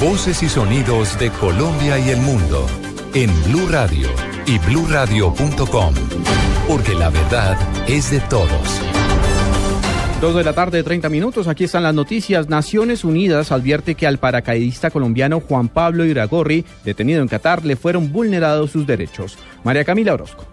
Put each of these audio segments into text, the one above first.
Voces y sonidos de Colombia y el mundo en Blue Radio y bluradio.com, porque la verdad es de todos. Dos de la tarde, 30 minutos. Aquí están las noticias. Naciones Unidas advierte que al paracaidista colombiano Juan Pablo Iragorri, detenido en Qatar, le fueron vulnerados sus derechos. María Camila Orozco.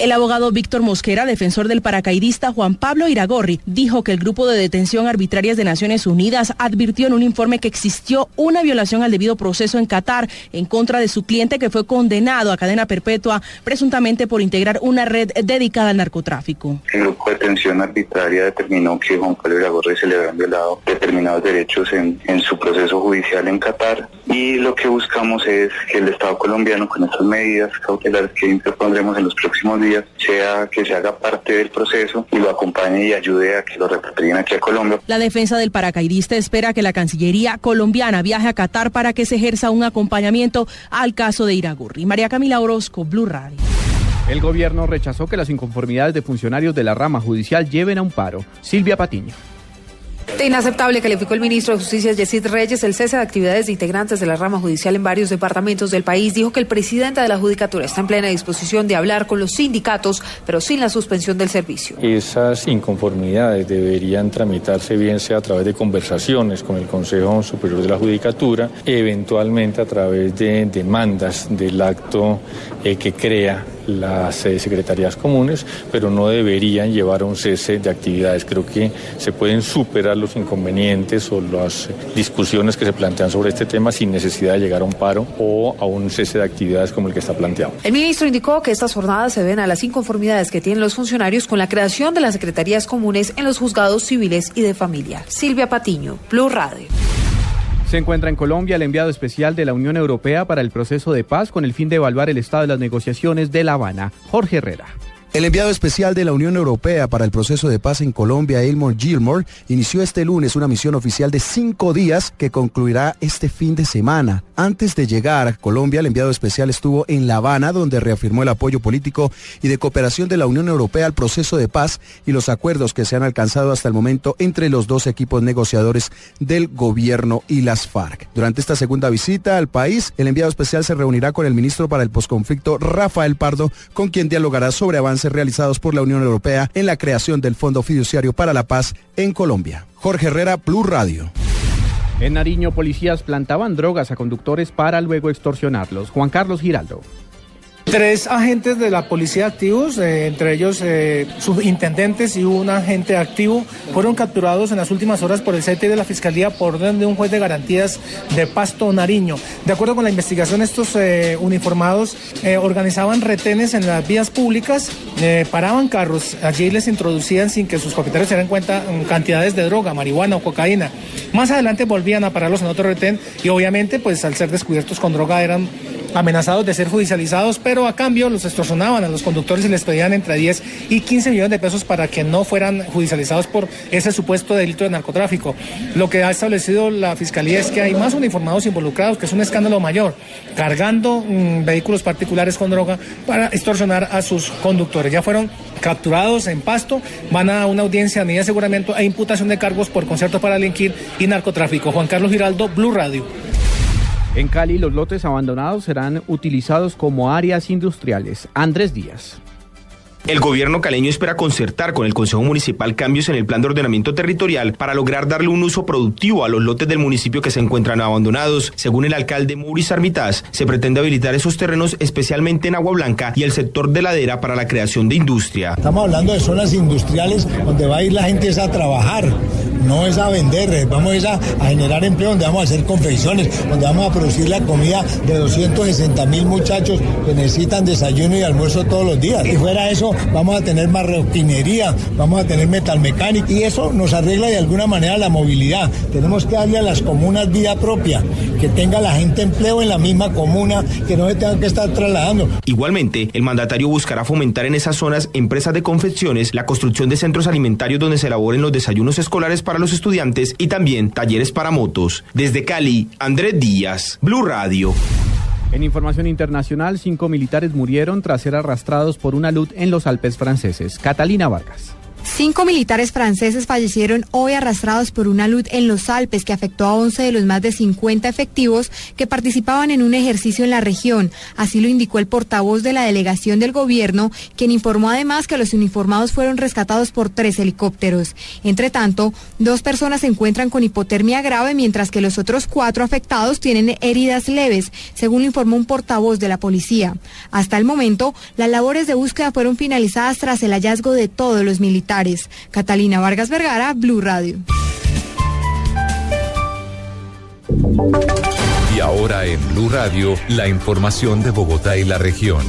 El abogado Víctor Mosquera, defensor del paracaidista Juan Pablo Iragorri, dijo que el Grupo de Detención Arbitrarias de Naciones Unidas advirtió en un informe que existió una violación al debido proceso en Qatar en contra de su cliente que fue condenado a cadena perpetua presuntamente por integrar una red dedicada al narcotráfico. El Grupo de Detención Arbitraria determinó que Juan Pablo Iragorri se le habían violado determinados derechos en, su proceso judicial en Qatar y lo que buscamos es que el Estado colombiano con estas medidas cautelares que interpondremos en los próximos días sea que se haga parte del proceso y lo acompañe y ayude a que lo repatrien aquí a Colombia. La defensa del paracaidista espera que la Cancillería colombiana viaje a Qatar para que se ejerza un acompañamiento al caso de Iragurri. María Camila Orozco, Blue Radio. El gobierno rechazó que las inconformidades de funcionarios de la rama judicial lleven a un paro. Silvia Patiño. Inaceptable calificó el ministro de Justicia Yesid Reyes el cese de actividades de integrantes de la rama judicial en varios departamentos del país. Dijo que el presidente de la Judicatura está en plena disposición de hablar con los sindicatos, pero sin la suspensión del servicio. Esas inconformidades deberían tramitarse bien sea a través de conversaciones con el Consejo Superior de la Judicatura, eventualmente a través de demandas del acto que crea las eh, secretarías comunes, pero no deberían llevar a un cese de actividades. Creo que se pueden superar los inconvenientes o las discusiones que se plantean sobre este tema sin necesidad de llegar a un paro o a un cese de actividades como el que está planteado. El ministro indicó que estas jornadas se ven a las inconformidades que tienen los funcionarios con la creación de las secretarías comunes en los juzgados civiles y de familia. Silvia Patiño, Blue Radio. Se encuentra en Colombia el enviado especial de la Unión Europea para el proceso de paz con el fin de evaluar el estado de las negociaciones de La Habana, Jorge Herrera. El enviado especial de la Unión Europea para el proceso de paz en Colombia, Elmore Gilmore, inició este lunes una misión oficial de cinco días que concluirá este fin de semana. Antes de llegar a Colombia, el enviado especial estuvo en La Habana, donde reafirmó el apoyo político y de cooperación de la Unión Europea al proceso de paz y los acuerdos que se han alcanzado hasta el momento entre los dos equipos negociadores del gobierno y las FARC. Durante esta segunda visita al país, el enviado especial se reunirá con el ministro para el posconflicto, Rafael Pardo, con quien dialogará sobre avances realizados por la Unión Europea en la creación del Fondo Fiduciario para la Paz en Colombia. Jorge Herrera, Plus Radio. En Nariño, policías plantaban drogas a conductores para luego extorsionarlos. Juan Carlos Giraldo. Tres agentes de la policía activos, eh, entre ellos eh, subintendentes y un agente activo, fueron capturados en las últimas horas por el CT de la Fiscalía por orden de un juez de garantías de Pasto Nariño. De acuerdo con la investigación, estos eh, uniformados organizaban retenes en las vías públicas, paraban carros, allí les introducían sin que sus propietarios se dieran cuenta mm, cantidades de droga, marihuana o cocaína. Más adelante volvían a pararlos en otro retén y obviamente pues al ser descubiertos con droga eran amenazados de ser judicializados, pero a cambio los extorsionaban a los conductores y les pedían entre 10 y 15 millones de pesos para que no fueran judicializados por ese supuesto delito de narcotráfico. Lo que ha establecido la Fiscalía es que hay más uniformados involucrados, que es un escándalo mayor, cargando mm, vehículos particulares con droga para extorsionar a sus conductores. Ya fueron capturados en Pasto, van a una audiencia de aseguramiento e imputación de cargos por concierto para delinquir y narcotráfico. Juan Carlos Giraldo, Blue Radio. En Cali, los lotes abandonados serán utilizados como áreas industriales. Andrés Díaz. El gobierno caleño espera concertar con el Consejo Municipal cambios en el plan de ordenamiento territorial para lograr darle un uso productivo a los lotes del municipio que se encuentran abandonados. Según el alcalde Maurice Armitage, se pretende habilitar esos terrenos especialmente en Agua Blanca y el sector de ladera para la creación de industria. Estamos hablando de zonas industriales donde va a ir la gente a trabajar, no es a vender, vamos a, generar empleo donde vamos a hacer confecciones, donde vamos a producir la comida de 260 mil muchachos que necesitan desayuno y almuerzo todos los días. Y fuera eso, vamos a tener más refinería, vamos a tener metalmecánica y eso nos arregla de alguna manera la movilidad. Tenemos que darle a las comunas vida propia, que tenga la gente empleo en la misma comuna, que no se tengan que estar trasladando. Igualmente, el mandatario buscará fomentar en esas zonas empresas de confecciones, la construcción de centros alimentarios donde se elaboren los desayunos escolares para los estudiantes y también talleres para motos. Desde Cali, Andrés Díaz, Blue Radio. En información internacional, cinco militares murieron tras ser arrastrados por una luz en los Alpes franceses. Catalina Vargas. Cinco militares franceses fallecieron hoy arrastrados por una luz en los Alpes que afectó a 11 de los más de 50 efectivos que participaban en un ejercicio en la región. Así lo indicó el portavoz de la delegación del gobierno, quien informó además que los uniformados fueron rescatados por tres helicópteros. Entre tanto, dos personas se encuentran con hipotermia grave, mientras que los otros cuatro afectados tienen heridas leves, según lo informó un portavoz de la policía. Hasta el momento, las labores de búsqueda fueron finalizadas tras el hallazgo de todos los militares. Catalina Vargas Vergara, Blue Radio. Y ahora en Blue Radio, la información de Bogotá y la región.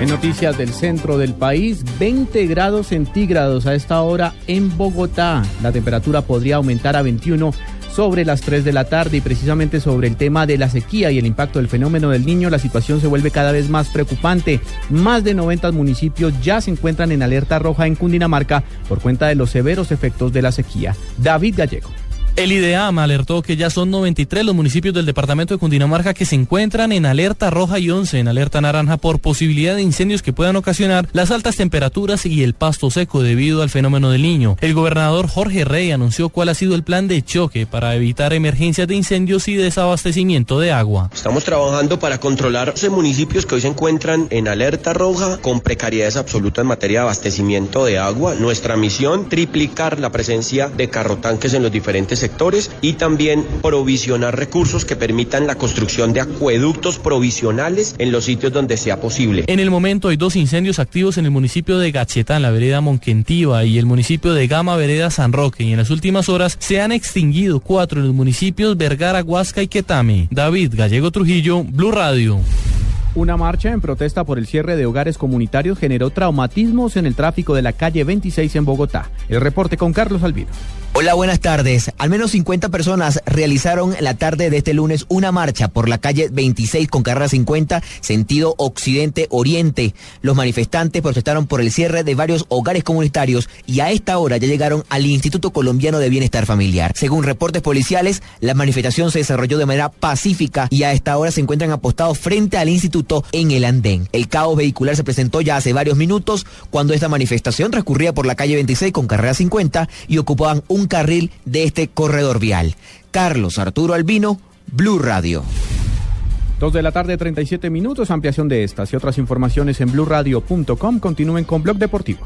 En noticias del centro del país, 20 grados centígrados a esta hora en Bogotá. La temperatura podría aumentar a 21 sobre las 3 de la tarde y precisamente sobre el tema de la sequía y el impacto del fenómeno del niño, la situación se vuelve cada vez más preocupante. Más de 90 municipios ya se encuentran en alerta roja en Cundinamarca por cuenta de los severos efectos de la sequía. David Gallego. El IDEAM alertó que ya son 93 los municipios del departamento de Cundinamarca que se encuentran en alerta roja y 11 en alerta naranja por posibilidad de incendios que puedan ocasionar las altas temperaturas y el pasto seco debido al fenómeno del niño. El gobernador Jorge Rey anunció cuál ha sido el plan de choque para evitar emergencias de incendios y desabastecimiento de agua. Estamos trabajando para controlar los municipios que hoy se encuentran en alerta roja con precariedades absolutas en materia de abastecimiento de agua. Nuestra misión, triplicar la presencia de carrotanques en los diferentes sectores y también provisionar recursos que permitan la construcción de acueductos provisionales en los sitios donde sea posible. En el momento hay dos incendios activos en el municipio de Gachetá, en la vereda Monquentiva, y el municipio de Gama, vereda San Roque, y en las últimas horas se han extinguido cuatro en los municipios Vergara, Huasca y Quetame. David Gallego Trujillo, Blue Radio. Una marcha en protesta por el cierre de hogares comunitarios generó traumatismos en el tráfico de la calle 26 en Bogotá. El reporte con Carlos Albino. Hola, buenas tardes. Al menos 50 personas realizaron la tarde de este lunes una marcha por la calle 26 con carrera 50, sentido occidente-oriente. Los manifestantes protestaron por el cierre de varios hogares comunitarios y a esta hora ya llegaron al Instituto Colombiano de Bienestar Familiar. Según reportes policiales, la manifestación se desarrolló de manera pacífica y a esta hora se encuentran apostados frente al instituto en el andén. El caos vehicular se presentó ya hace varios minutos cuando esta manifestación transcurría por la calle 26 con carrera 50 y ocupaban un carril de este corredor vial. Carlos Arturo Albino, Blue Radio. Dos de la tarde, 37 minutos. Ampliación de estas y otras informaciones en blurradio.com. Continúen con Blog Deportivo.